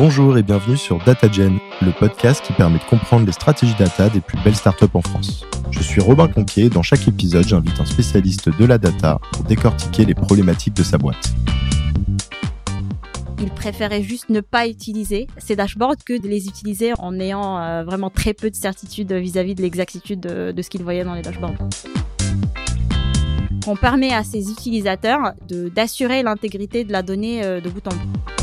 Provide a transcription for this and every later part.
Bonjour et bienvenue sur DataGen, le podcast qui permet de comprendre les stratégies data des plus belles startups en France. Je suis Robin Conquier et dans chaque épisode, j'invite un spécialiste de la data pour décortiquer les problématiques de sa boîte. Il préférait juste ne pas utiliser ces dashboards que de les utiliser en ayant euh, vraiment très peu de certitude vis-à-vis de l'exactitude de, ce qu'il voyait dans les dashboards. On permet à ces utilisateurs d'assurer l'intégrité de la donnée euh, de bout en bout.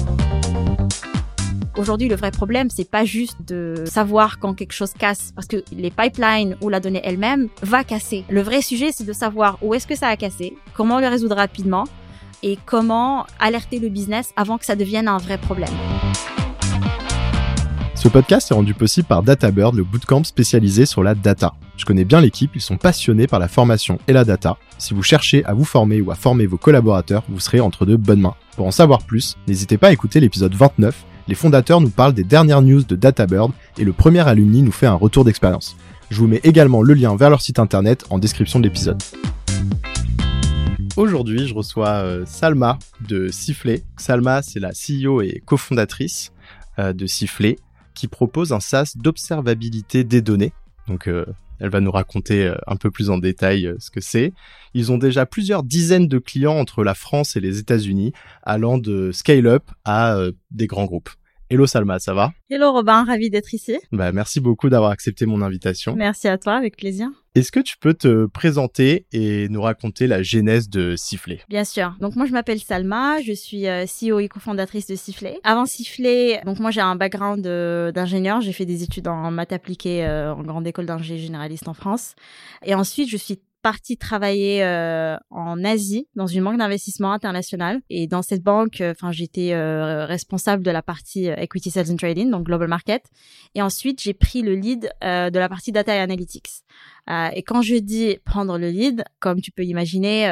Aujourd'hui, le vrai problème, c'est pas juste de savoir quand quelque chose casse, parce que les pipelines ou la donnée elle-même va casser. Le vrai sujet, c'est de savoir où est-ce que ça a cassé, comment le résoudre rapidement, et comment alerter le business avant que ça devienne un vrai problème. Ce podcast est rendu possible par DataBird, le bootcamp spécialisé sur la data. Je connais bien l'équipe, ils sont passionnés par la formation et la data. Si vous cherchez à vous former ou à former vos collaborateurs, vous serez entre de bonnes mains. Pour en savoir plus, n'hésitez pas à écouter l'épisode 29. Les fondateurs nous parlent des dernières news de DataBird et le premier alumni nous fait un retour d'expérience. Je vous mets également le lien vers leur site internet en description de l'épisode. Aujourd'hui, je reçois euh, Salma de Sifflet. Salma, c'est la CEO et cofondatrice euh, de Sifflet, qui propose un SaaS d'observabilité des données. Donc, euh, elle va nous raconter un peu plus en détail ce que c'est. Ils ont déjà plusieurs dizaines de clients entre la France et les États-Unis, allant de scale-up à des grands groupes. Hello Salma, ça va? Hello Robin, ravi d'être ici. Bah, merci beaucoup d'avoir accepté mon invitation. Merci à toi, avec plaisir. Est-ce que tu peux te présenter et nous raconter la genèse de Sifflet Bien sûr. Donc moi je m'appelle Salma, je suis euh, CEO et cofondatrice de Sifflet. Avant Sifflet, donc moi j'ai un background euh, d'ingénieur, j'ai fait des études en maths appliquées euh, en grande école d'ingénierie généraliste en France. Et ensuite je suis partie travailler euh, en Asie dans une banque d'investissement internationale et dans cette banque euh, enfin j'étais euh, responsable de la partie equity sales and trading donc global market. Et ensuite j'ai pris le lead de la partie data et analytics. Et quand je dis prendre le lead comme tu peux imaginer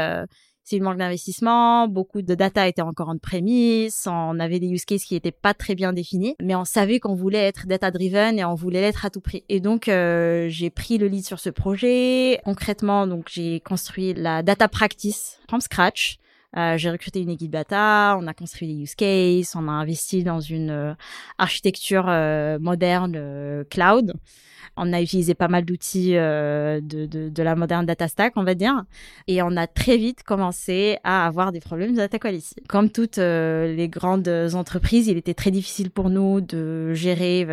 c'est une banque d'investissement, beaucoup de data était encore en prémisse, on avait des use cases qui étaient pas très bien définis, mais on savait qu'on voulait être data driven et on voulait l'être à tout prix. Et donc euh, j'ai pris le lead sur ce projet. Concrètement, donc j'ai construit la data practice from scratch. Euh, j'ai recruté une équipe data, on a construit des use cases, on a investi dans une euh, architecture euh, moderne cloud. On a utilisé pas mal d'outils de, de, la moderne data stack, on va dire, et on a très vite commencé à avoir des problèmes de data quality. Comme toutes les grandes entreprises, il était très difficile pour nous de gérer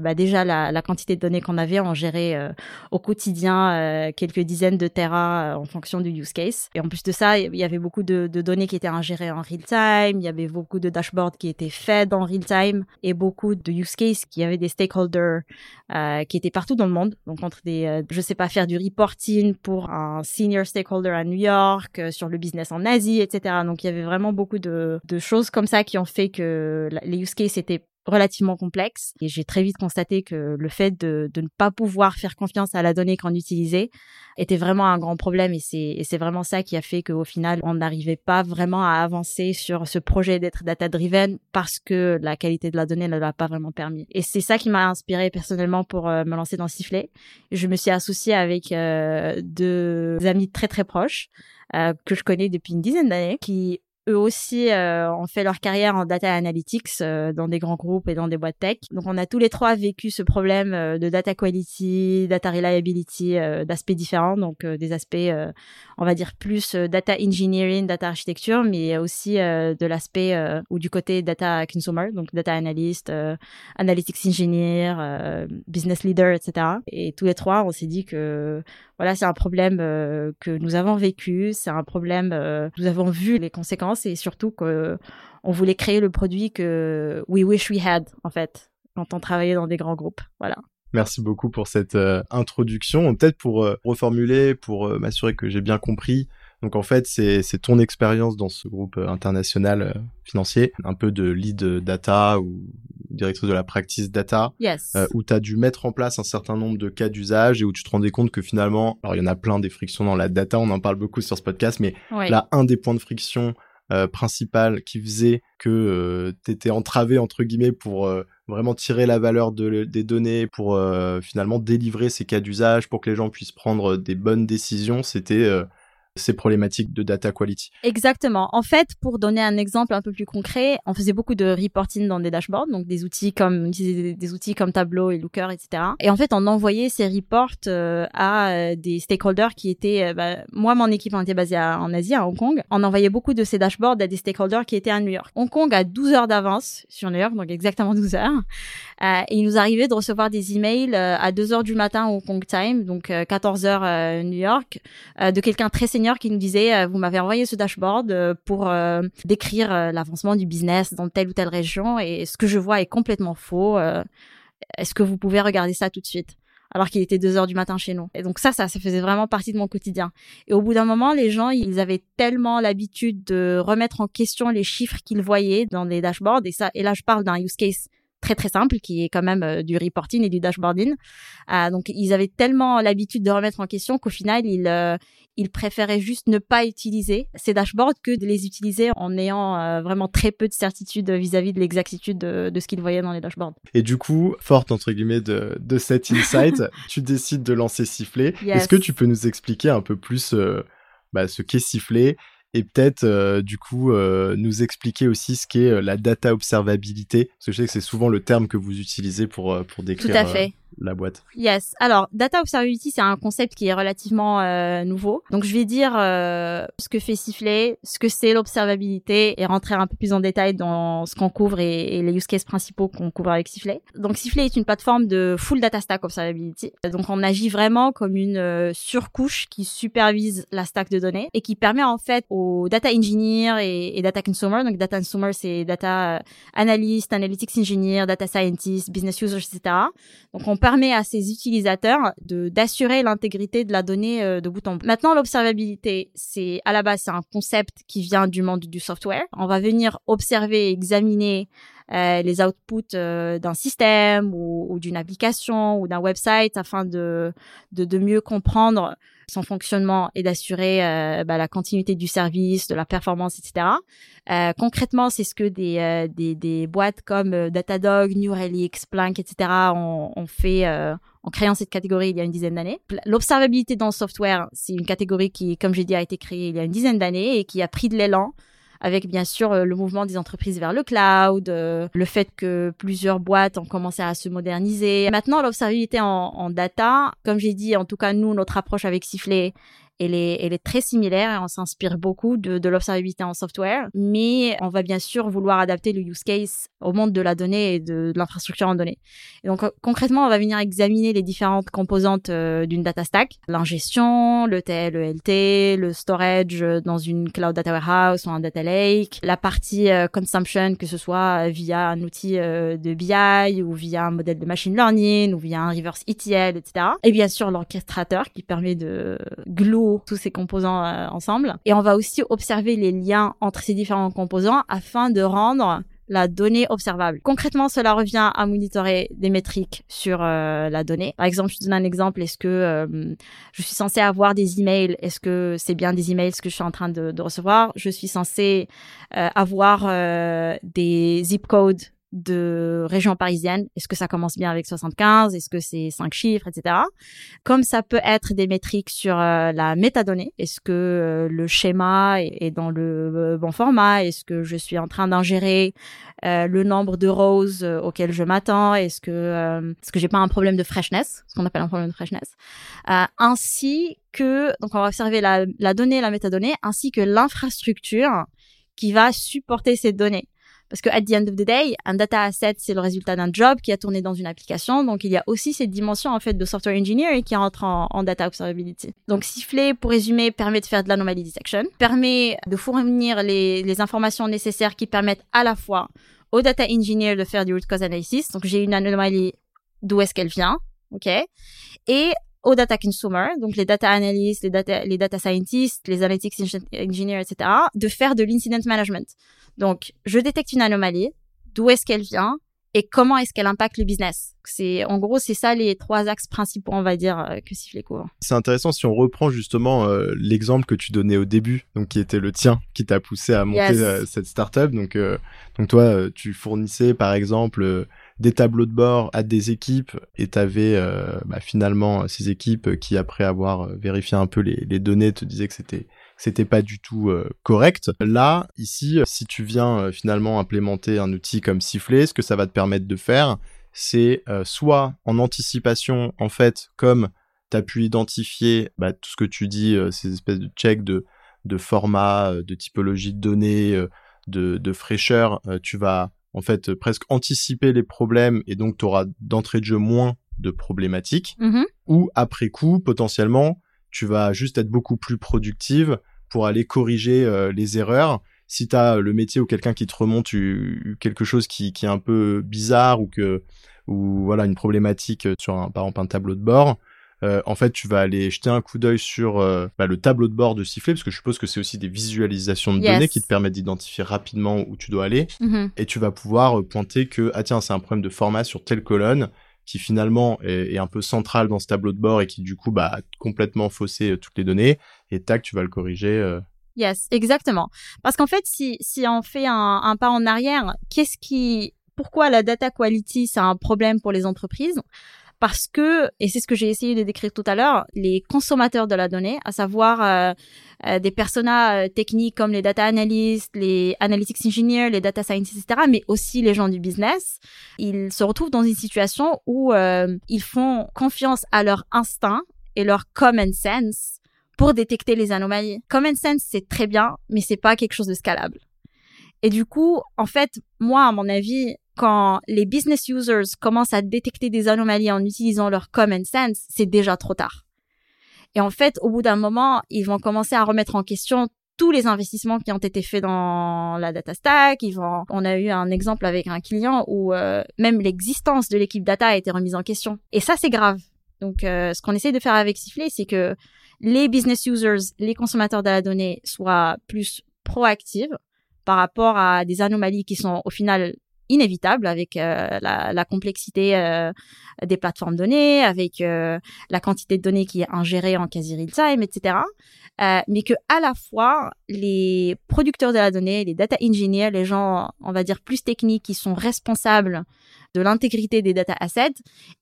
bah déjà la, quantité de données qu'on avait. On gérait au quotidien quelques dizaines de terras en fonction du use case. Et en plus de ça, il y avait beaucoup de, de données qui étaient ingérées en real time. Il y avait beaucoup de dashboards qui étaient faits en real time et beaucoup de use cases qui avaient des stakeholders qui étaient partout dans le monde. Donc entre des, euh, je sais pas, faire du reporting pour un senior stakeholder à New York, euh, sur le business en Asie, etc. Donc il y avait vraiment beaucoup de choses comme ça qui ont fait que les use cases étaient relativement complexe. Et j'ai très vite constaté que le fait de, de, ne pas pouvoir faire confiance à la donnée qu'on utilisait était vraiment un grand problème. Et c'est vraiment ça qui a fait qu'au final, on n'arrivait pas vraiment à avancer sur ce projet d'être data-driven parce que la qualité de la donnée ne l'a pas vraiment permis. Et c'est ça qui m'a inspiré personnellement pour euh, me lancer dans Sifflet. Je me suis associée avec euh, deux amis très très proches euh, que je connais depuis une dizaine d'années qui aussi euh, ont fait leur carrière en data analytics euh, dans des grands groupes et dans des boîtes tech. Donc on a tous les trois vécu ce problème euh, de data quality, data reliability, d'aspects différents, donc des aspects, on va dire plus data engineering, data architecture, mais aussi de l'aspect ou du côté data consumer, donc data analyst, analytics engineer, business leader, etc. Et tous les trois, on s'est dit que voilà, c'est un problème que nous avons vécu, c'est un problème, nous avons vu les conséquences et surtout qu'on voulait créer le produit que we wish we had en fait quand on travaillait dans des grands groupes. Voilà. Merci beaucoup pour cette euh, introduction. Peut-être pour euh, reformuler, pour euh, m'assurer que j'ai bien compris. Donc en fait, c'est ton expérience dans ce groupe international financier, un peu de lead data ou directrice de la practice data, yes. où tu as dû mettre en place un certain nombre de cas d'usage et où tu te rendais compte que finalement, alors il y en a plein des frictions dans la data, on en parle beaucoup sur ce podcast, mais là, un des points de friction euh, principal qui faisait que euh, tu étais entravé entre guillemets pour euh, vraiment tirer la valeur de, des données, pour finalement délivrer ces cas d'usage, pour que les gens puissent prendre des bonnes décisions, c'était ces problématiques de data quality. Exactement. En fait, pour donner un exemple un peu plus concret, on faisait beaucoup de reporting dans des dashboards, donc des outils comme des, outils comme Tableau et Looker, etc. Et en fait, on envoyait ces reports euh, à euh, des stakeholders qui étaient, euh, bah, moi, mon équipe était basée en Asie, à Hong Kong. On envoyait beaucoup de ces dashboards à des stakeholders qui étaient à New York. Hong Kong a 12 heures d'avance sur New York, donc exactement 12 heures. et il nous arrivait de recevoir des emails à 2 heures du matin Hong Kong time, donc 14 heures New York, de quelqu'un très senior qui nous disait, vous m'avez envoyé ce dashboard pour décrire l'avancement du business dans telle ou telle région et ce que je vois est complètement faux. Est-ce que vous pouvez regarder ça tout de suite alors qu'il était 2 heures du matin chez nous? Et donc ça, ça, ça faisait vraiment partie de mon quotidien. Et au bout d'un moment, les gens, ils avaient tellement l'habitude de remettre en question les chiffres qu'ils voyaient dans les dashboards. Et ça, et là, je parle d'un use case très très simple qui est quand même euh, du reporting et du dashboarding. Euh, donc ils avaient tellement l'habitude de remettre en question qu'au final ils euh, ils préféraient juste ne pas utiliser ces dashboards que de les utiliser en ayant euh, vraiment très peu de certitude vis-à-vis de l'exactitude de, de, ce qu'ils voyaient dans les dashboards. Et du coup, forte entre guillemets de, de cet insight, tu décides de lancer Sifflet. Est-ce que tu peux nous expliquer un peu plus bah, ce qu'est Sifflet et peut-être euh, du coup euh, nous expliquer aussi ce qu'est la data observabilité? Parce que je sais que c'est souvent le terme que vous utilisez pour pour décrire Tout à fait la boîte. Yes. Alors, data observability, c'est un concept qui est relativement euh, nouveau. Donc, je vais dire euh, ce que fait Sifflet, ce que c'est l'observabilité et rentrer un peu plus en détail dans ce qu'on couvre et, les use cases principaux qu'on couvre avec Sifflet. Donc, Sifflet est une plateforme de full data stack observability. Donc, on agit vraiment comme une euh, surcouche qui supervise la stack de données et qui permet en fait aux data engineers et, data consumers, donc data consumer, c'est data analyst, analytics engineer, data scientist, business users, etc. Donc, on permet à ses utilisateurs de d'assurer l'intégrité de la donnée euh, de bout en bout. Maintenant, l'observabilité, c'est à la base c'est un concept qui vient du monde du software. On va venir observer, examiner euh, les outputs euh, d'un système ou, ou d'une application ou d'un website afin de, de, de mieux comprendre son fonctionnement et d'assurer euh, bah, la continuité du service, de la performance, etc. Euh, concrètement, c'est ce que des, euh, des, des, boîtes comme Datadog, New Relic, Splunk, etc. ont, ont fait en créant cette catégorie il y a une dizaine d'années. L'observabilité dans le software, c'est une catégorie qui, comme j'ai dit, a été créée il y a une dizaine d'années et qui a pris de l'élan avec bien sûr euh, le mouvement des entreprises vers le cloud, euh, le fait que plusieurs boîtes ont commencé à se moderniser. Maintenant, l'observabilité en, en, data, comme j'ai dit, en tout cas nous, notre approche avec Sifflet, elle est, très similaire et on s'inspire beaucoup de, l'observabilité en software, mais on va bien sûr vouloir adapter le use case au monde de la donnée et de, l'infrastructure en données. Donc concrètement, on va venir examiner les différentes composantes euh, d'une data stack, l'ingestion, le TL, le LT, le storage dans une cloud data warehouse ou un data lake, la partie euh, consumption, que ce soit via un outil euh, de BI ou via un modèle de machine learning ou via un reverse ETL, etc. Et bien sûr l'orchestrateur qui permet de glue tous ces composants euh, ensemble. Et on va aussi observer les liens entre ces différents composants afin de rendre la donnée observable. Concrètement, cela revient à monitorer des métriques sur euh, la donnée. Par exemple, je te donne un exemple. Est-ce que euh, je suis censé avoir des emails? Est-ce que c'est bien des emails que je suis en train de, de recevoir? Je suis censé avoir des zip codes de région parisienne. Est-ce que ça commence bien avec 75 Est-ce que c'est cinq chiffres, etc. Comme ça peut être des métriques sur euh, la métadonnée. Est-ce que euh, le schéma est, dans le euh, bon format? Est-ce que je suis en train d'ingérer le nombre de rows auxquels je m'attends? Est-ce que est-ce que j'ai pas un problème de freshness, ce qu'on appelle un problème de freshness Ainsi que donc on va observer la donnée, la métadonnée, ainsi que l'infrastructure qui va supporter ces données. Parce que at the end of the day, un data asset, c'est le résultat d'un job qui a tourné dans une application. Donc, il y a aussi cette dimension, en fait, de software engineering qui rentre en, data observability. Donc, Sifflet, pour résumer, permet de faire de l'anomaly detection, permet de fournir les, informations nécessaires qui permettent à la fois au data engineer de faire du root cause analysis. Donc, j'ai une anomalie, d'où est-ce qu'elle vient? OK? Et aux data consumer, donc les data analysts, les data, les data scientists, les analytics engineers, etc., de faire de l'incident management. Donc, je détecte une anomalie, d'où est-ce qu'elle vient et comment est-ce qu'elle impacte le business. C'est en gros, c'est ça les trois axes principaux, on va dire, euh, que Sifflet couvre. C'est intéressant si on reprend justement euh, l'exemple que tu donnais au début, donc qui était le tien, qui t'a poussé à monter euh, cette startup. Donc, donc toi, tu fournissais par exemple des tableaux de bord à des équipes et tu avais bah, finalement ces équipes qui après avoir vérifié un peu les, les données te disaient que c'était c'était pas du tout correct. Là, ici, si tu viens finalement implémenter un outil comme Sifflet, ce que ça va te permettre de faire, c'est soit en anticipation, en fait, comme tu as pu identifier bah, tout ce que tu dis, ces espèces de checks de, de format, de typologie de données, de, de fraîcheur, tu vas en fait presque anticiper les problèmes et donc tu auras d'entrée de jeu moins de problématiques. Mmh Ou après coup, potentiellement, tu vas juste être beaucoup plus productive pour aller corriger euh, les erreurs. Si tu as le métier ou quelqu'un qui te remonte quelque chose qui, qui, est un peu bizarre ou que ou voilà une problématique sur un, par exemple un tableau de bord, euh, en fait, tu vas aller jeter un coup d'œil sur euh, bah, le tableau de bord de sifflet, parce que je suppose que c'est aussi des visualisations de données qui te permettent d'identifier rapidement où tu dois aller. Mm-hmm. Et tu vas pouvoir euh, pointer que, ah tiens, c'est un problème de format sur telle colonne qui finalement est, un peu central dans ce tableau de bord et qui du coup bah, a complètement faussé toutes les données. Et tac, tu vas le corriger. Yes, exactement. Parce qu'en fait, si, si on fait un, un pas en arrière, qu'est-ce qui, pourquoi la data quality c'est un problème pour les entreprises? Parce que, et c'est ce que j'ai essayé de décrire tout à l'heure, les consommateurs de la donnée, à savoir euh, euh, des personas euh, techniques comme les data analysts, les analytics engineers, les data scientists, etc., mais aussi les gens du business, ils se retrouvent dans une situation où ils font confiance à leur instinct et leur common sense pour détecter les anomalies. Common sense, c'est très bien, mais c'est pas quelque chose de scalable. Et du coup, en fait, moi, à mon avis, quand les business users commencent à détecter des anomalies en utilisant leur common sense, c'est déjà trop tard. Et en fait, au bout d'un moment, ils vont commencer à remettre en question tous les investissements qui ont été faits dans la data stack. Ils vont... On a eu un exemple avec un client où euh, même l'existence de l'équipe data a été remise en question. Et ça, c'est grave. Donc, euh, ce qu'on essaie de faire avec Sifflet, c'est que les business users, les consommateurs de la donnée soient plus proactifs par rapport à des anomalies qui sont au final inévitable avec euh, la, la, complexité euh, des plateformes données, avec euh, la quantité de données qui est ingérée en quasi real time, etc. mais que à la fois les producteurs de la donnée, les data engineers, les gens, on va dire plus techniques, qui sont responsables de l'intégrité des data assets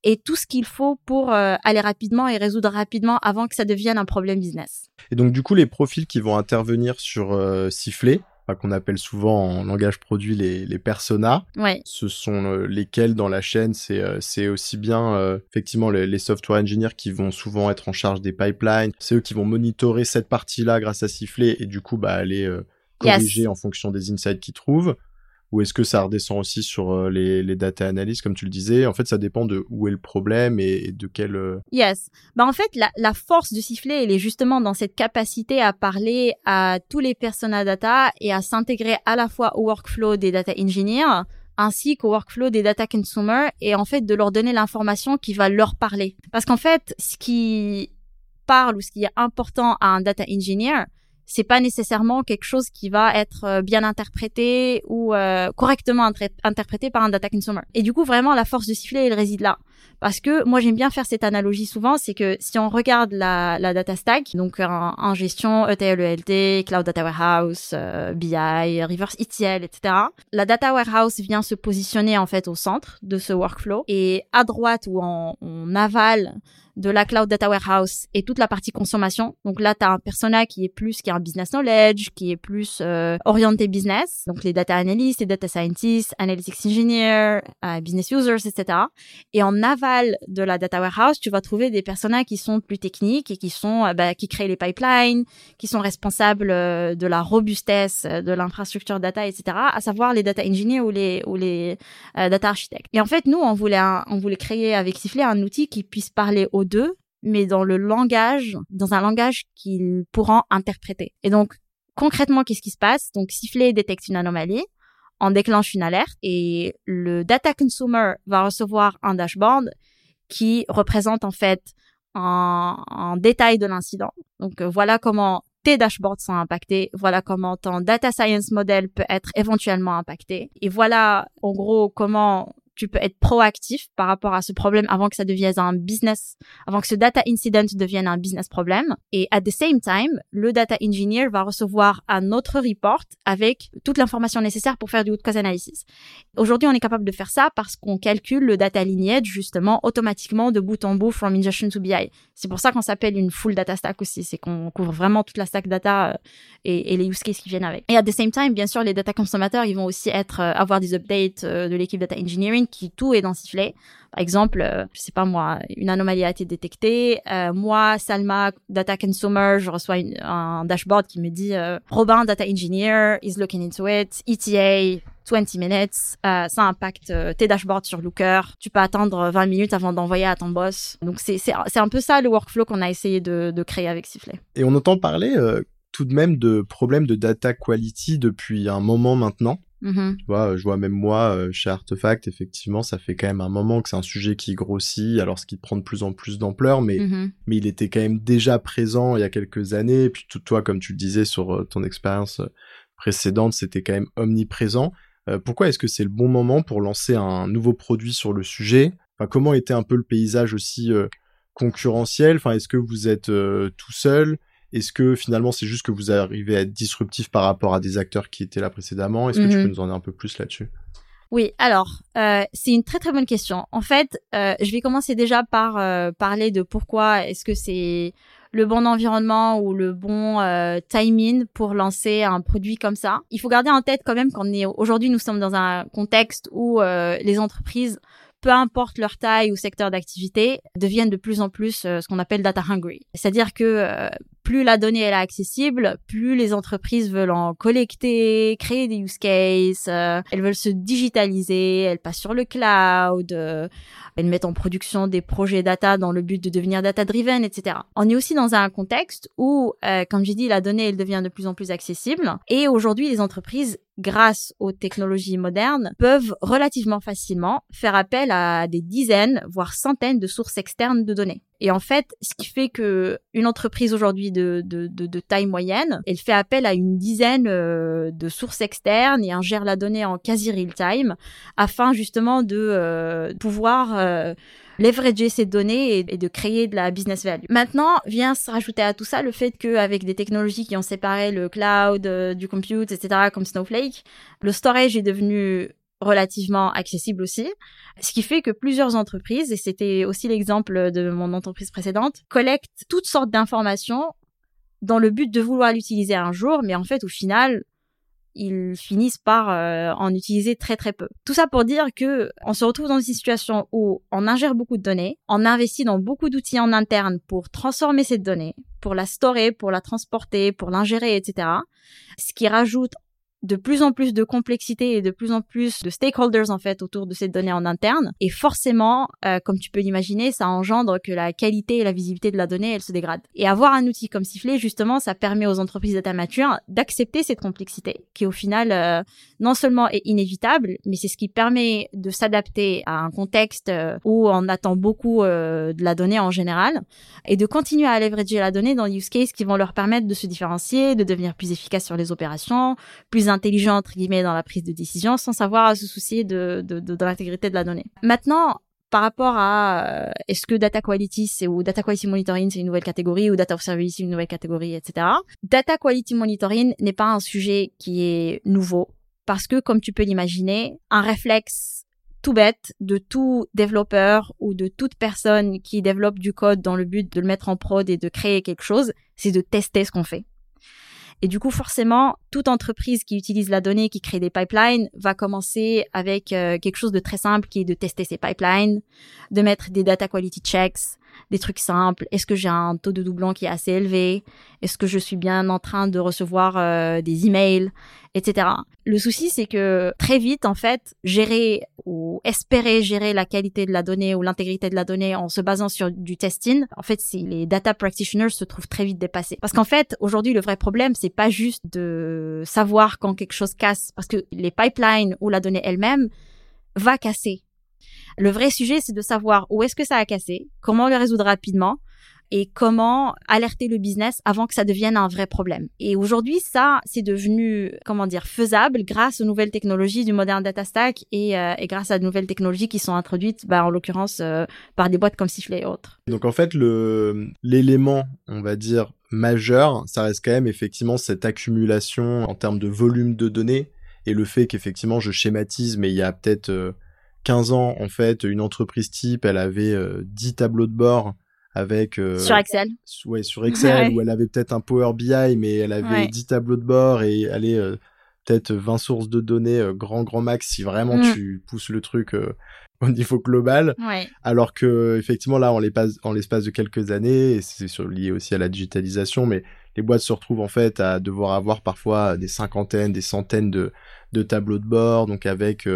et tout ce qu'il faut pour aller rapidement et résoudre rapidement avant que ça devienne un problème business. Et donc du coup, les profils qui vont intervenir sur Sifflet, qu'on appelle souvent en langage produit les, les personas. Ce sont euh, lesquels dans la chaîne, c'est euh, aussi bien euh, effectivement les, software engineers qui vont souvent être en charge des pipelines. C'est eux qui vont monitorer cette partie-là grâce à Sifflet et du coup bah aller corriger en fonction des insights qu'ils trouvent ou est-ce que ça redescend aussi sur euh, les, data analyses, comme tu le disais? En fait, ça dépend de où est le problème et, de quel... Euh, yes. Bah, en fait, la, force du sifflet, elle est justement dans cette capacité à parler à tous les personas data et à s'intégrer à la fois au workflow des data engineers ainsi qu'au workflow des data consumers et en fait de leur donner l'information qui va leur parler. Parce qu'en fait, ce qui parle ou ce qui est important à un data engineer, c'est pas nécessairement quelque chose qui va être euh, bien interprété ou euh, correctement interprété par un data consumer. Et du coup, vraiment, la force de sifflet, elle réside là. Parce que moi, j'aime bien faire cette analogie souvent, c'est que si on regarde la, la data stack, donc en, gestion ETL, ELT, Cloud Data Warehouse, euh, BI, Reverse ETL, etc., la data warehouse vient se positionner en fait au centre de ce workflow. Et à droite ou en, en aval de la cloud data warehouse et toute la partie consommation. Donc là, tu as un persona qui est plus, qui a un business knowledge, qui est plus euh, orienté business. Donc les data analysts, les data scientists, analytics engineers, euh, business users, etc. Et en aval de la data warehouse, tu vas trouver des personas qui sont plus techniques et qui sont, euh, bah, qui créent les pipelines, qui sont responsables de la robustesse de l'infrastructure data, etc. À savoir les data engineers ou les ou les data architectes. Et en fait, nous, on voulait on voulait créer avec Sifflet un outil qui puisse parler aux deux, mais dans le langage, dans un langage qu'ils pourront interpréter. Et donc, concrètement, qu'est-ce qui se passe? Donc, Sifflet détecte une anomalie, on déclenche une alerte et le data consumer va recevoir un dashboard qui représente en fait un, détail de l'incident. Donc, euh, voilà comment tes dashboards sont impactés, voilà comment ton data science model peut être éventuellement impacté, et voilà en gros comment tu peux être proactif par rapport à ce problème avant que ça devienne un business, avant que ce data incident devienne un business problème. Et at the same time, le data engineer va recevoir un autre report avec toute l'information nécessaire pour faire du root cause analysis. Aujourd'hui, on est capable de faire ça parce qu'on calcule le data lineage justement automatiquement de bout en bout from ingestion to BI. C'est pour ça qu'on s'appelle une full data stack aussi, c'est qu'on couvre vraiment toute la stack data euh, et, les use cases qui viennent avec. Et at the same time, bien sûr, les data consommateurs, ils vont aussi être euh, avoir des updates euh, de l'équipe data engineering qui tout est dans Sifflet. Par exemple, euh, je sais pas moi, une anomalie a été détectée. Euh, moi, Salma, data consumer, je reçois un dashboard qui me dit euh, Robin, data engineer, is looking into it. ETA, 20 minutes. Euh, ça impacte tes dashboards sur Looker. Tu peux attendre 20 minutes avant d'envoyer à ton boss. Donc c'est un peu ça le workflow qu'on a essayé de, de créer avec Sifflet. Et on entend parler tout de même de problèmes de data quality depuis un moment maintenant. Mm-hmm. Tu vois, je vois même moi chez Artefact, effectivement, ça fait quand même un moment que c'est un sujet qui grossit, alors ce qui prend de plus en plus d'ampleur, mais Mm-hmm. mais il était quand même déjà présent il y a quelques années. Et puis tout, toi, comme tu le disais sur ton expérience précédente, c'était quand même omniprésent. Euh, pourquoi est-ce que c'est le bon moment pour lancer un nouveau produit sur le sujet? Enfin, Comment était un peu le paysage aussi euh, concurrentiel? Enfin, est-ce que vous êtes euh, tout seul? Est-ce que finalement c'est juste que vous arrivez à être disruptif par rapport à des acteurs qui étaient là précédemment? Est-ce que tu Mhm. peux nous en dire un peu plus là-dessus? Oui, alors euh, c'est une très très bonne question. En fait, euh, je vais commencer déjà par euh, parler de pourquoi est-ce que c'est le bon environnement ou le bon timing pour lancer un produit comme ça. Il faut garder en tête quand même qu'on est aujourd'hui nous sommes dans un contexte où les entreprises peu importe leur taille ou secteur d'activité, deviennent de plus en plus euh, ce qu'on appelle data hungry. C'est-à-dire que euh, plus la donnée elle est accessible, plus les entreprises veulent en collecter, créer des use cases, euh, elles veulent se digitaliser, elles passent sur le cloud, euh, elles mettent en production des projets data dans le but de devenir data driven, etc. On est aussi dans un contexte où, euh, comme j'ai dit, la donnée elle devient de plus en plus accessible et aujourd'hui les entreprises grâce aux technologies modernes, peuvent relativement facilement faire appel à des dizaines, voire centaines de sources externes de données. Et en fait, ce qui fait que une entreprise aujourd'hui de, de, de, de, taille moyenne, elle fait appel à une dizaine euh, de sources externes et ingère la donnée en quasi real time afin justement de euh, pouvoir euh, leverager ces données et, de créer de la business value. Maintenant, vient se rajouter à tout ça le fait qu'avec des technologies qui ont séparé le cloud euh, du compute, etc., comme Snowflake, le storage est devenu relativement accessible aussi, ce qui fait que plusieurs entreprises, et c'était aussi l'exemple de mon entreprise précédente, collectent toutes sortes d'informations dans le but de vouloir l'utiliser un jour, mais en fait, au final, ils finissent par euh, en utiliser très très peu. Tout ça pour dire que on se retrouve dans une situation où on ingère beaucoup de données, on investit dans beaucoup d'outils en interne pour transformer cette donnée, pour la storer, pour la transporter, pour l'ingérer, etc. Ce qui rajoute de plus en plus de complexité et de plus en plus de stakeholders en fait autour de ces données en interne. Et forcément euh, comme tu peux l'imaginer ça engendre que la qualité et la visibilité de la donnée elle se dégrade et avoir un outil comme Sifflet justement ça permet aux entreprises data matures d'accepter cette complexité qui au final euh, non seulement est inévitable mais c'est ce qui permet de s'adapter à un contexte euh, où on attend beaucoup de la donnée en général et de continuer à leverager la donnée dans les use cases qui vont leur permettre de se différencier de devenir plus efficace sur les opérations plus intelligent entre guillemets dans la prise de décision sans savoir se soucier de l'intégrité de la donnée. Maintenant, par rapport à euh, est-ce que data quality c'est ou data quality monitoring c'est une nouvelle catégorie ou data observability c'est une nouvelle catégorie etc. Data quality monitoring n'est pas un sujet qui est nouveau parce que comme tu peux l'imaginer un réflexe tout bête de tout développeur ou de toute personne qui développe du code dans le but de le mettre en prod et de créer quelque chose c'est de tester ce qu'on fait. Et du coup, forcément, toute entreprise qui utilise la donnée, qui crée des pipelines, va commencer avec euh, quelque chose de très simple qui est de tester ses pipelines, de mettre des data quality checks, des trucs simples. Est-ce que j'ai un taux de doublon qui est assez élevé? Est-ce que je suis bien en train de recevoir euh, des emails, etc. Le souci, c'est que très vite, en fait, gérer ou espérer gérer la qualité de la donnée ou l'intégrité de la donnée en se basant sur du testing, en fait, si les data practitioners se trouvent très vite dépassés. Parce qu'en fait, aujourd'hui, le vrai problème, c'est pas juste de savoir quand quelque chose casse, parce que les pipelines ou la donnée elle-même va casser. Le vrai sujet, c'est de savoir où est-ce que ça a cassé, comment le résoudre rapidement, et comment alerter le business avant que ça devienne un vrai problème. Et aujourd'hui, ça, c'est devenu, comment dire, faisable grâce aux nouvelles technologies du modern data stack et, euh, et grâce à de nouvelles technologies qui sont introduites, bah, en l'occurrence, euh, par des boîtes comme Sifflet et autres. Donc en fait, l'élément, on va dire, majeur, ça reste quand même effectivement cette accumulation en termes de volume de données et le fait qu'effectivement je schématise, mais il y a peut-être 15 euh, ans, en fait, une entreprise type, elle avait 10 tableaux de bord avec euh, sur Excel. Ouais, sur Excel où elle avait peut-être un Power BI mais elle avait 10 tableaux de bord et elle est euh, peut-être 20 sources de données euh, grand grand max si vraiment mm. tu pousses le truc au niveau global. Alors que effectivement là en l'espace en l'espace de quelques années et c'est lié aussi à la digitalisation mais les boîtes se retrouvent en fait à devoir avoir parfois des cinquantaines, des centaines de de tableaux de bord donc avec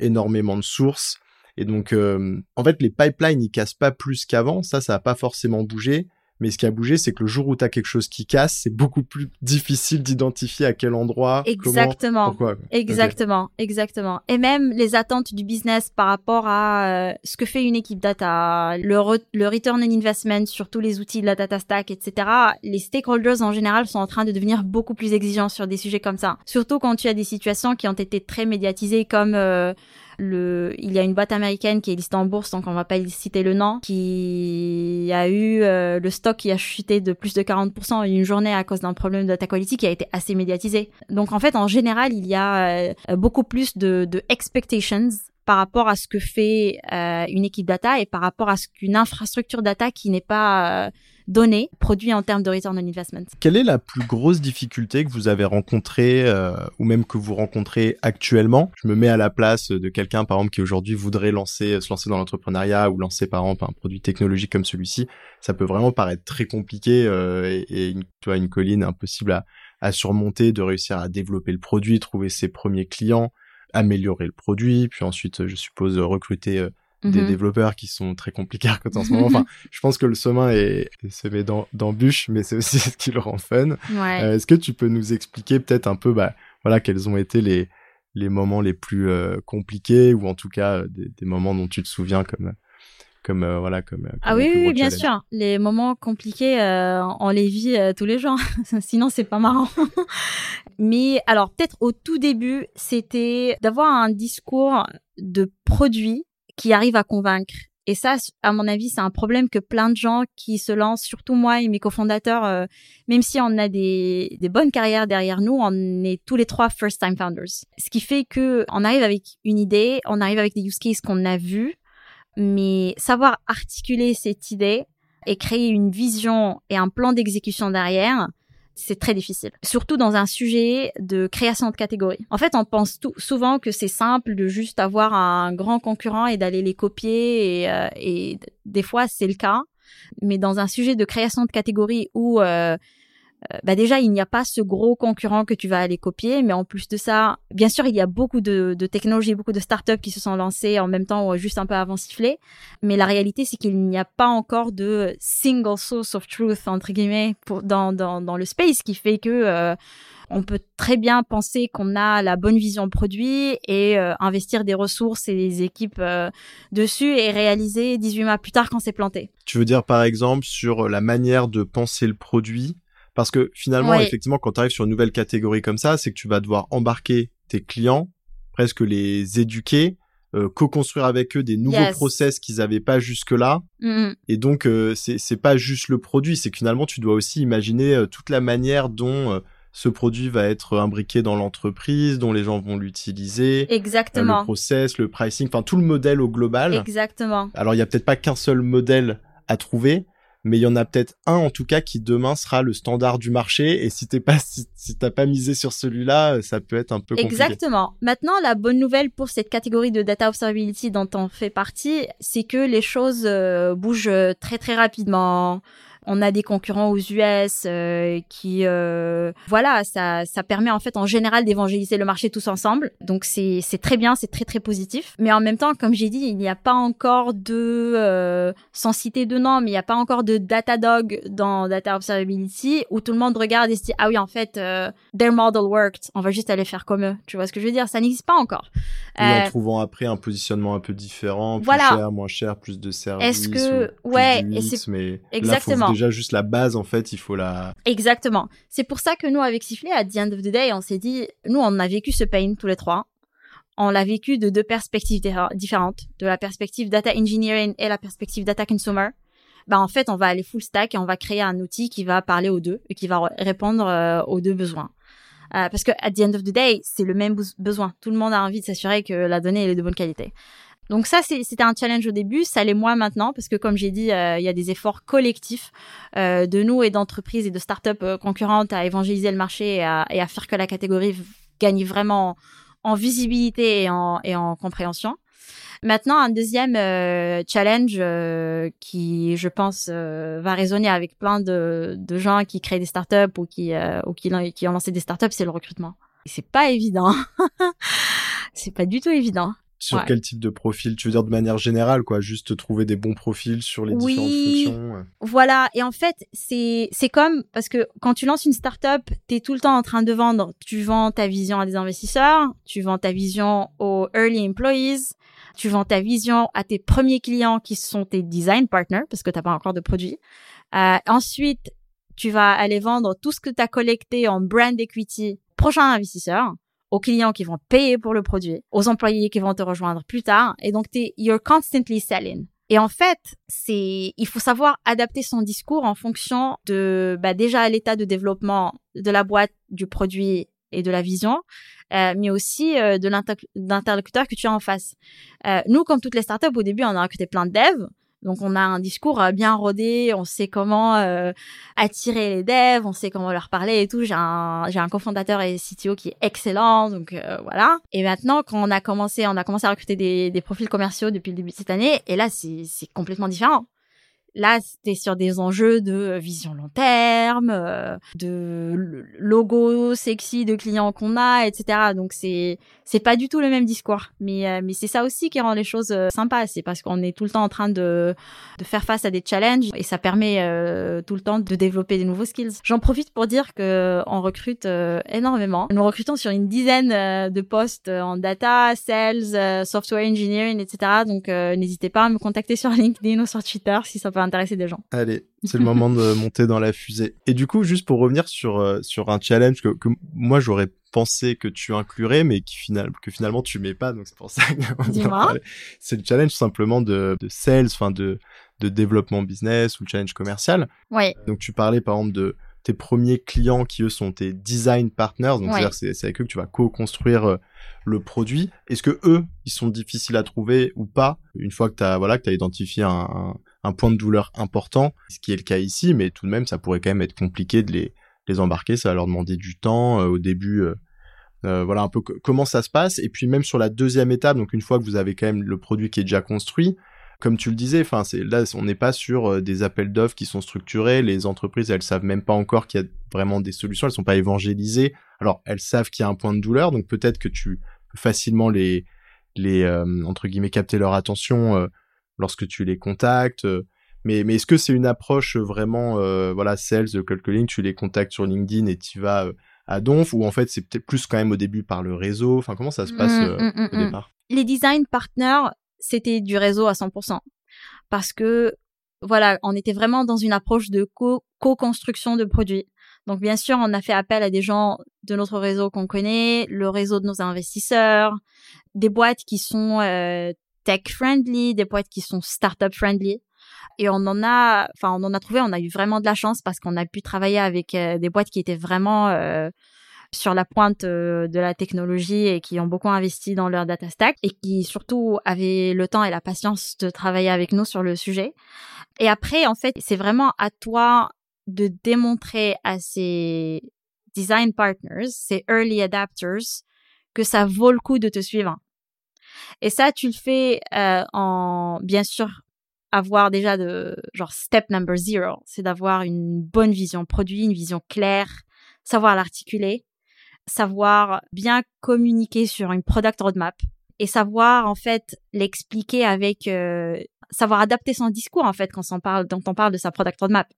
énormément de sources et donc, euh, en fait, les pipelines, ils cassent pas plus qu'avant. Ça, ça n'a pas forcément bougé. Mais ce qui a bougé, c'est que le jour où tu as quelque chose qui casse, c'est beaucoup plus difficile d'identifier à quel endroit. Exactement. Comment, pourquoi. Exactement, exactement. Et même les attentes du business par rapport à euh, ce que fait une équipe data, le, le return on investment sur tous les outils de la data stack, etc. Les stakeholders en général sont en train de devenir beaucoup plus exigeants sur des sujets comme ça. Surtout quand tu as des situations qui ont été très médiatisées comme euh, le, il y a une boîte américaine qui est listée en bourse, donc on va pas citer le nom, qui a eu euh, le stock qui a chuté de plus de 40% en une journée à cause d'un problème de data quality qui a été assez médiatisé. Donc en fait, en général, il y a euh, beaucoup plus de, de expectations par rapport à ce que fait euh, une équipe data et par rapport à ce qu'une infrastructure data qui n'est pas euh, donnée produit en termes de return on investment. Quelle est la plus grosse difficulté que vous avez rencontrée euh, ou même que vous rencontrez actuellement? Je me mets à la place de quelqu'un par exemple qui aujourd'hui voudrait lancer, se lancer dans l'entrepreneuriat ou lancer par exemple un produit technologique comme celui-ci. Ça peut vraiment paraître très compliqué et, et une, colline impossible à surmonter, de réussir à développer le produit, trouver ses premiers clients, améliorer le produit, puis ensuite, je suppose, recruter euh, des mhm. développeurs qui sont très compliqués à en ce moment. Enfin, je pense que le chemin est, semé d'embûches, mais c'est aussi ce qui le rend fun. Euh, est-ce que tu peux nous expliquer peut-être un peu, bah, voilà, quels ont été les, les moments les plus euh, compliqués, ou en tout cas des, des, moments dont tu te souviens comme comme euh, voilà comme, euh, ah oui, oui bien sûr les moments compliqués euh, on les vit tous les jours sinon c'est pas marrant mais alors peut-être au tout début c'était d'avoir un discours de produit qui arrive à convaincre et ça, à mon avis, c'est un problème que plein de gens qui se lancent, surtout moi et mes cofondateurs, même si on a des, des, bonnes carrières derrière nous, on est tous les trois first-time founders. Ce qui fait que on arrive avec une idée, on arrive avec des use cases qu'on a vus, mais savoir articuler cette idée et créer une vision et un plan d'exécution derrière, c'est très difficile. Surtout dans un sujet de création de catégories. En fait, on pense tout, souvent que c'est simple de juste avoir un grand concurrent et d'aller les copier et, euh, et des fois c'est le cas. Mais dans un sujet de création de catégories où euh, bah déjà il n'y a pas ce gros concurrent que tu vas aller copier, mais en plus de ça, bien sûr il y a beaucoup de, technologies, beaucoup de startups qui se sont lancées en même temps ou juste un peu avant sifflé, mais la réalité c'est qu'il n'y a pas encore de single source of truth entre guillemets dans, dans, dans le space qui fait que euh, on peut très bien penser qu'on a la bonne vision produit et euh, investir des ressources et des équipes dessus et réaliser 18 mois plus tard quand c'est planté. Tu veux dire par exemple sur la manière de penser le produit parce que finalement, effectivement, quand tu arrives sur une nouvelle catégorie comme ça, c'est que tu vas devoir embarquer tes clients, presque les éduquer, euh, co-construire avec eux des nouveaux process qu'ils n'avaient pas jusque-là. Mm-hmm. Et donc, euh, c'est pas juste le produit, c'est que finalement, tu dois aussi imaginer euh, toute la manière dont ce produit va être imbriqué dans l'entreprise, dont les gens vont l'utiliser. Exactement. le process, le pricing, enfin tout le modèle au global. Exactement. Alors, il y a peut-être pas qu'un seul modèle à trouver, mais il y en a peut-être un en tout cas qui demain sera le standard du marché et si t'es pas si, t'as pas misé sur celui-là ça peut être un peu compliqué. Exactement. Maintenant la bonne nouvelle pour cette catégorie de data observability dont on fait partie c'est que les choses euh, bougent très très rapidement on a des concurrents aux US euh, qui, euh, voilà, ça, ça permet en fait en général d'évangéliser le marché tous ensemble. Donc c'est c'est très bien, c'est très très positif. Mais en même temps, comme j'ai dit, il n'y a pas encore de, euh, sans citer de nom, mais il n'y a pas encore de Datadog dans Data Observability où tout le monde regarde et se dit ah oui en fait euh, their model worked, on va juste aller faire comme eux. Tu vois ce que je veux dire? Ça n'existe pas encore. en euh, trouvant après un positionnement un peu différent, plus voilà. cher, moins cher, plus de services. Est-ce que ouais, mais exactement. Là, juste la base en fait, il faut la. Exactement. C'est pour ça que nous avec Sifflet, à the end of the day, on s'est dit, nous on a vécu ce pain tous les trois on l'a vécu de deux perspectives différentes, de la perspective data engineering et la perspective data consumer. Bah en fait, on va aller full stack et on va créer un outil qui va parler aux deux et qui va répondre euh, aux deux besoins. Euh, parce que at the end of the day, c'est le même besoin. Tout le monde a envie de s'assurer que la donnée est de bonne qualité. Donc ça, c'était un challenge au début, ça l'est moins maintenant parce que comme j'ai dit, euh, il y a des efforts collectifs de nous et d'entreprises et de startups concurrentes à évangéliser le marché et à, faire que la catégorie gagne vraiment en visibilité et en, compréhension. Maintenant, un deuxième euh, challenge euh, qui, je pense, euh, va résonner avec plein de, gens qui créent des startups ou qui, qui ont lancé des startups, c'est le recrutement. C'est pas évident. c'est pas du tout évident. Sur quel type de profil Tu veux dire de manière générale, quoi Juste trouver des bons profils sur les différentes fonctions Voilà. Et en fait, c'est c'est comme parce que quand tu lances une startup, tu es tout le temps en train de vendre. Tu vends ta vision à des investisseurs, tu vends ta vision aux early employees, tu vends ta vision à tes premiers clients qui sont tes design partners parce que t'as pas encore de produit. Euh, ensuite, tu vas aller vendre tout ce que tu as collecté en brand equity prochain investisseur aux clients qui vont payer pour le produit, aux employés qui vont te rejoindre plus tard. Et donc, t'es, you're constantly selling. Et en fait, c'est, il faut savoir adapter son discours en fonction de, bah, déjà l'état de développement de la boîte, du produit et de la vision, euh, mais aussi euh, de l'interlocuteur que tu as en face. Euh, nous, comme toutes les startups, au début, on a recruté plein de devs. Donc on a un discours euh, bien rodé, on sait comment euh, attirer les devs, on sait comment leur parler et tout. J'ai un un cofondateur et CTO qui est excellent, donc euh, voilà. Et maintenant quand on a commencé, on a commencé à recruter des, des profils commerciaux depuis le début de cette année, et là c'est c'est complètement différent. Là, c'était sur des enjeux de vision long terme, euh, de logo sexy de clients qu'on a, etc. Donc c'est c'est pas du tout le même discours, mais euh, mais c'est ça aussi qui rend les choses euh, sympas. C'est parce qu'on est tout le temps en train de de faire face à des challenges et ça permet tout le temps de développer des nouveaux skills. J'en profite pour dire que on recrute énormément. Nous recrutons sur une dizaine de postes en data, sales, software engineering, etc. Donc n'hésitez pas à me contacter sur LinkedIn ou sur Twitter si ça peut intéresser des gens. Allez, c'est le moment de monter dans la fusée. Et du coup, juste pour revenir sur euh, sur un challenge que, que moi j'aurais pensé que tu inclurais, mais qui final, que finalement tu mets pas, donc c'est pour ça que c'est le challenge simplement de, de sales, enfin de de développement business ou challenge commercial. Ouais. Donc tu parlais par exemple de tes premiers clients qui eux sont tes design partners, donc c'est c'est avec eux que tu vas co-construire euh, le produit. Est-ce que eux, ils sont difficiles à trouver ou pas une fois que tu as voilà que tu as identifié un, un, point de douleur important, ce qui est le cas ici, mais tout de même ça pourrait quand même être compliqué de les les embarquer, ça va leur demander du temps euh, au début. Euh, euh, voilà un peu comment ça se passe et puis même sur la deuxième étape donc une fois que vous avez quand même le produit qui est déjà construit comme tu le disais, enfin c'est là on n'est pas sur euh, des appels d'offres qui sont structurés. Les entreprises elles savent même pas encore qu'il y a vraiment des solutions. Elles sont pas évangélisées. Alors elles savent qu'il y a un point de douleur, donc peut-être que tu peux facilement les les euh, entre guillemets capter leur attention euh, lorsque tu les contactes. mais mais est-ce que c'est une approche vraiment voilà sales de quelques lignes Tu les contactes sur LinkedIn et tu vas à Donf ou en fait c'est peut-être plus quand même au début par le réseau? Enfin comment ça se passe mmh, mmh, mmh, au départ? Les design partners c'était du réseau à 100%. Parce que, voilà, on était vraiment dans une approche de co-construction de produits. Donc, bien sûr, on a fait appel à des gens de notre réseau qu'on connaît, le réseau de nos investisseurs, des boîtes qui sont euh, tech-friendly, des boîtes qui sont startup-friendly. Et on en a, enfin, on en a trouvé, on a eu vraiment de la chance parce qu'on a pu travailler avec euh, des boîtes qui étaient vraiment euh, sur la pointe euh, de la technologie et qui ont beaucoup investi dans leur data stack et qui surtout avaient le temps et la patience de travailler avec nous sur le sujet. Et après, en fait, c'est vraiment à toi de démontrer à ces design partners, ces early adapters, que ça vaut le coup de te suivre. Et ça, tu le fais euh, en, bien sûr, avoir déjà de genre step number zero, c'est d'avoir une bonne vision produit, une vision claire, savoir l'articuler, savoir bien communiquer sur une product roadmap et savoir en fait l'expliquer avec euh, savoir adapter son discours en fait quand on parle quand on parle de sa product roadmap.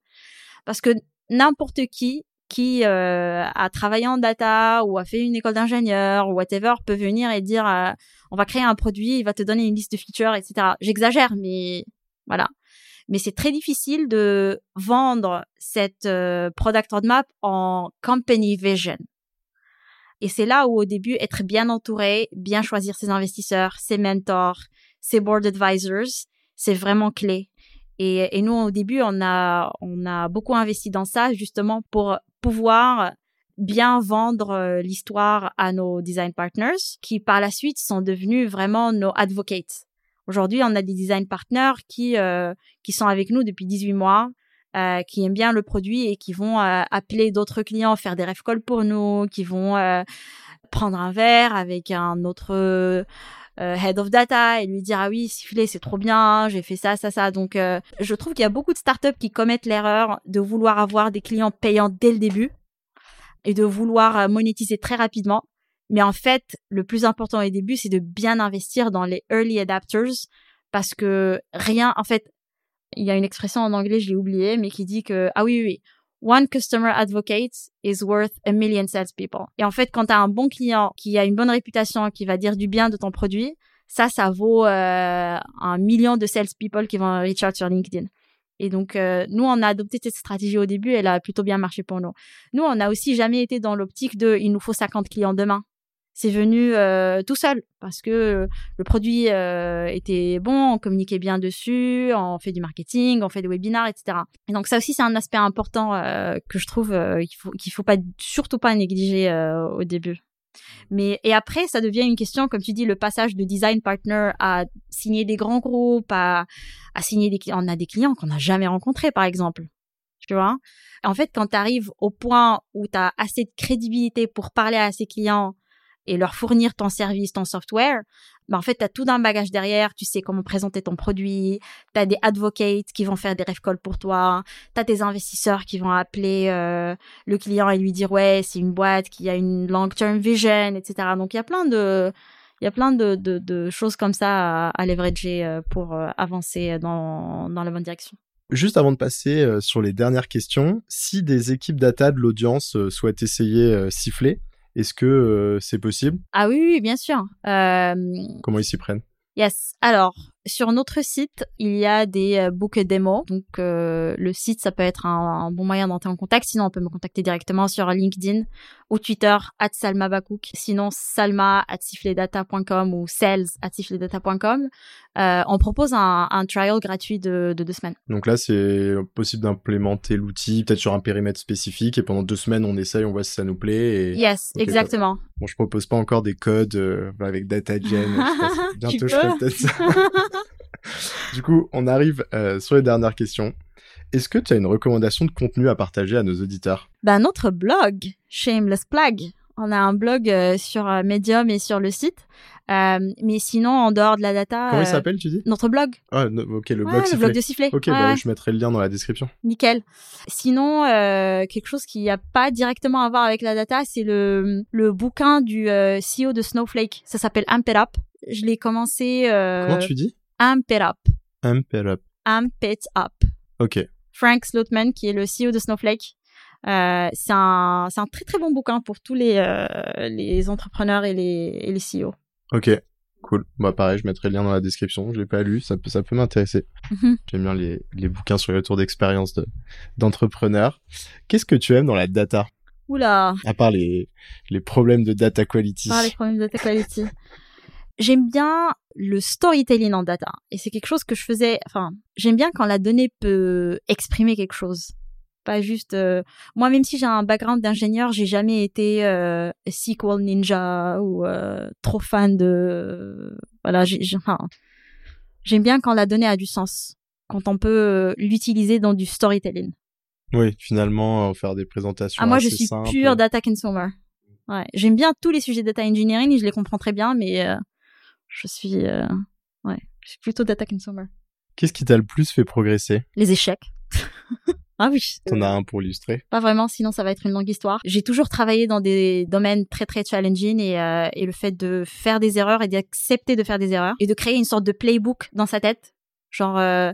Parce que n'importe qui qui euh, a travaillé en data ou a fait une école d'ingénieur ou whatever peut venir et dire euh, on va créer un produit, il va te donner une liste de features, etc. J'exagère, mais voilà. Mais c'est très difficile de vendre cette euh, product roadmap en company vision. Et c'est là où au début être bien entouré, bien choisir ses investisseurs, ses mentors, ses board advisors, c'est vraiment clé. Et, et, nous, au début, on a, on a beaucoup investi dans ça justement pour pouvoir bien vendre euh, l'histoire à nos design partners qui par la suite sont devenus vraiment nos advocates. Aujourd'hui, on a des design partners qui euh, qui sont avec nous depuis 18 mois, euh, qui aiment bien le produit et qui vont euh, appeler d'autres clients, faire des ref calls pour nous, qui vont prendre un verre avec un autre head of data et lui dire ah oui siffler c'est trop bien j'ai fait ça ça ça donc je trouve qu'il y a beaucoup de startups qui commettent l'erreur de vouloir avoir des clients payants dès le début et de vouloir euh, monétiser très rapidement. Mais en fait, le plus important au début, c'est de bien investir dans les early adapters parce que rien, en fait, il y a une expression en anglais, je l'ai oublié, mais qui dit que, ah oui, oui, oui, one customer advocate is worth a million salespeople. Et en fait, quand tu as un bon client qui a une bonne réputation, qui va dire du bien de ton produit, ça, ça vaut euh, un million de salespeople qui vont reach out sur LinkedIn. Et donc, euh, nous, on a adopté cette stratégie au début, elle a plutôt bien marché pour nous. Nous, on n'a aussi jamais été dans l'optique de il nous faut 50 clients demain. C'est venu euh, tout seul parce que le produit euh, était bon, on communiquait bien dessus, on fait du marketing, on fait des webinars, etc. Et donc ça aussi c'est un aspect important que je trouve qu'il faut qu'il faut pas surtout pas négliger au début. Mais et après, ça devient une question, comme tu dis, le passage de design partner à signer des grands groupes, à, à signer des. On a des clients qu'on n'a jamais rencontrés, par exemple. Tu vois? En fait, quand tu arrives au point où tu as assez de crédibilité pour parler à ces clients et leur fournir ton service, ton software, bah en fait, tu as tout d'un bagage derrière, tu sais comment présenter ton produit, tu as des advocates qui vont faire des ref calls pour toi, tu as tes investisseurs qui vont appeler euh, le client et lui dire ouais, c'est une boîte qui a une long-term vision, etc. Donc il y a plein de il y a plein de choses comme ça à, à leverager euh, pour euh, avancer dans, dans la bonne direction. Juste avant de passer sur les dernières questions, si des équipes data de l'audience souhaitent essayer Siffler, est-ce que euh, c'est possible? Ah oui, oui, bien sûr. Euh... Comment ils s'y prennent? Yes. Alors, sur notre site, il y a des euh, book démos. Donc, euh, le site, ça peut être un, bon moyen d'entrer en contact. Sinon, on peut me contacter directement sur LinkedIn ou Twitter, at Salma Bakouk. Sinon, salma at siffledata.com ou sales at siffledata.com. Euh, on propose un, un trial gratuit de, de, deux semaines. Donc là, c'est possible d'implémenter l'outil peut-être sur un périmètre spécifique et pendant deux semaines, on essaye, on voit si ça nous plaît. Et... Yes, exactement. Bon, je propose pas encore des codes euh, avec DataGen. bientôt, je ferai peut-être ça. du coup, on arrive euh, sur les dernières questions. Est-ce que tu as une recommandation de contenu à partager à nos auditeurs? Ben notre blog, Shameless Plug. On a un blog euh, sur Medium et sur le site. Euh, mais sinon, en dehors de la data. Comment il s'appelle, tu dis? Notre blog. Ah, ok, le blog Le blog de Sifflet. Ok, bah, je mettrai le lien dans la description. Nickel. Sinon, quelque chose qui n'a pas directement à voir avec la data, c'est le, le bouquin du CEO de Snowflake. Ça s'appelle Amp It Up. Je l'ai commencé. Comment tu dis? Amp It Up. Amp It Up. Amp It Up. Ok. Frank Slotman, qui est le CEO de Snowflake. Euh, c'est un, c'est un très très bon bouquin pour tous les, euh, les entrepreneurs et les, et les CEO. Ok, cool. Bah pareil, je mettrai le lien dans la description. Je l'ai pas lu, ça peut, ça peut m'intéresser. Mhm. J'aime bien les, les bouquins sur les retours d'expérience de, d'entrepreneurs. Qu'est-ce que tu aimes dans la data? Oula À part les, les problèmes de data quality. À part les problèmes de data quality. J'aime bien le storytelling en data. Et c'est quelque chose que je faisais, enfin, j'aime bien quand la donnée peut exprimer quelque chose. Pas juste, euh, moi même si j'ai un background d'ingénieur, j'ai jamais été euh, SQL ninja ou euh, trop fan de, voilà, enfin, j'aime bien quand la donnée a du sens, quand on peut l'utiliser dans du storytelling. Oui, finalement, faire des présentations. Ah, moi, je suis pure data consumer. Ouais, j'aime bien tous les sujets data engineering, je les comprends très bien, mais je suis, ouais, je suis plutôt data consumer. Qu'est-ce qui t'a le plus fait progresser? Les échecs. ah oui. T'en as un pour illustrer Pas vraiment, sinon ça va être une longue histoire. J'ai toujours travaillé dans des domaines très très challenging et, euh, et le fait de faire des erreurs et d'accepter de faire des erreurs et de créer une sorte de playbook dans sa tête, genre euh,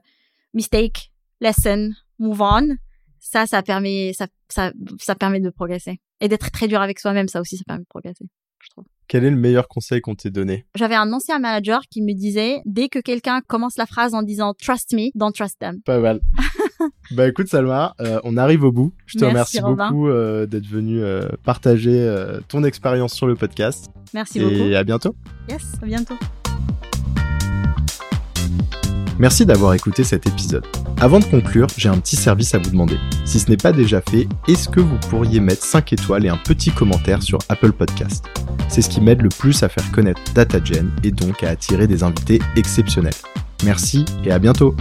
mistake, lesson, move on. Ça, ça permet, ça, ça, ça permet de progresser et d'être très dur avec soi-même. Ça aussi, ça permet de progresser, je trouve. Quel est le meilleur conseil qu'on t'ait donné? J'avais un ancien manager qui me disait dès que quelqu'un commence la phrase en disant trust me, don't trust them. Pas mal. bah écoute Salma, euh, on arrive au bout. Je te Merci, remercie Robin. beaucoup euh, d'être venu euh, partager ton expérience sur le podcast. Merci et beaucoup. à bientôt. Yes, à bientôt. Merci d'avoir écouté cet épisode. Avant de conclure, j'ai un petit service à vous demander. Si ce n'est pas déjà fait, est-ce que vous pourriez mettre 5 étoiles et un petit commentaire sur Apple Podcast? C'est ce qui m'aide le plus à faire connaître DataGen et donc à attirer des invités exceptionnels. Merci et à bientôt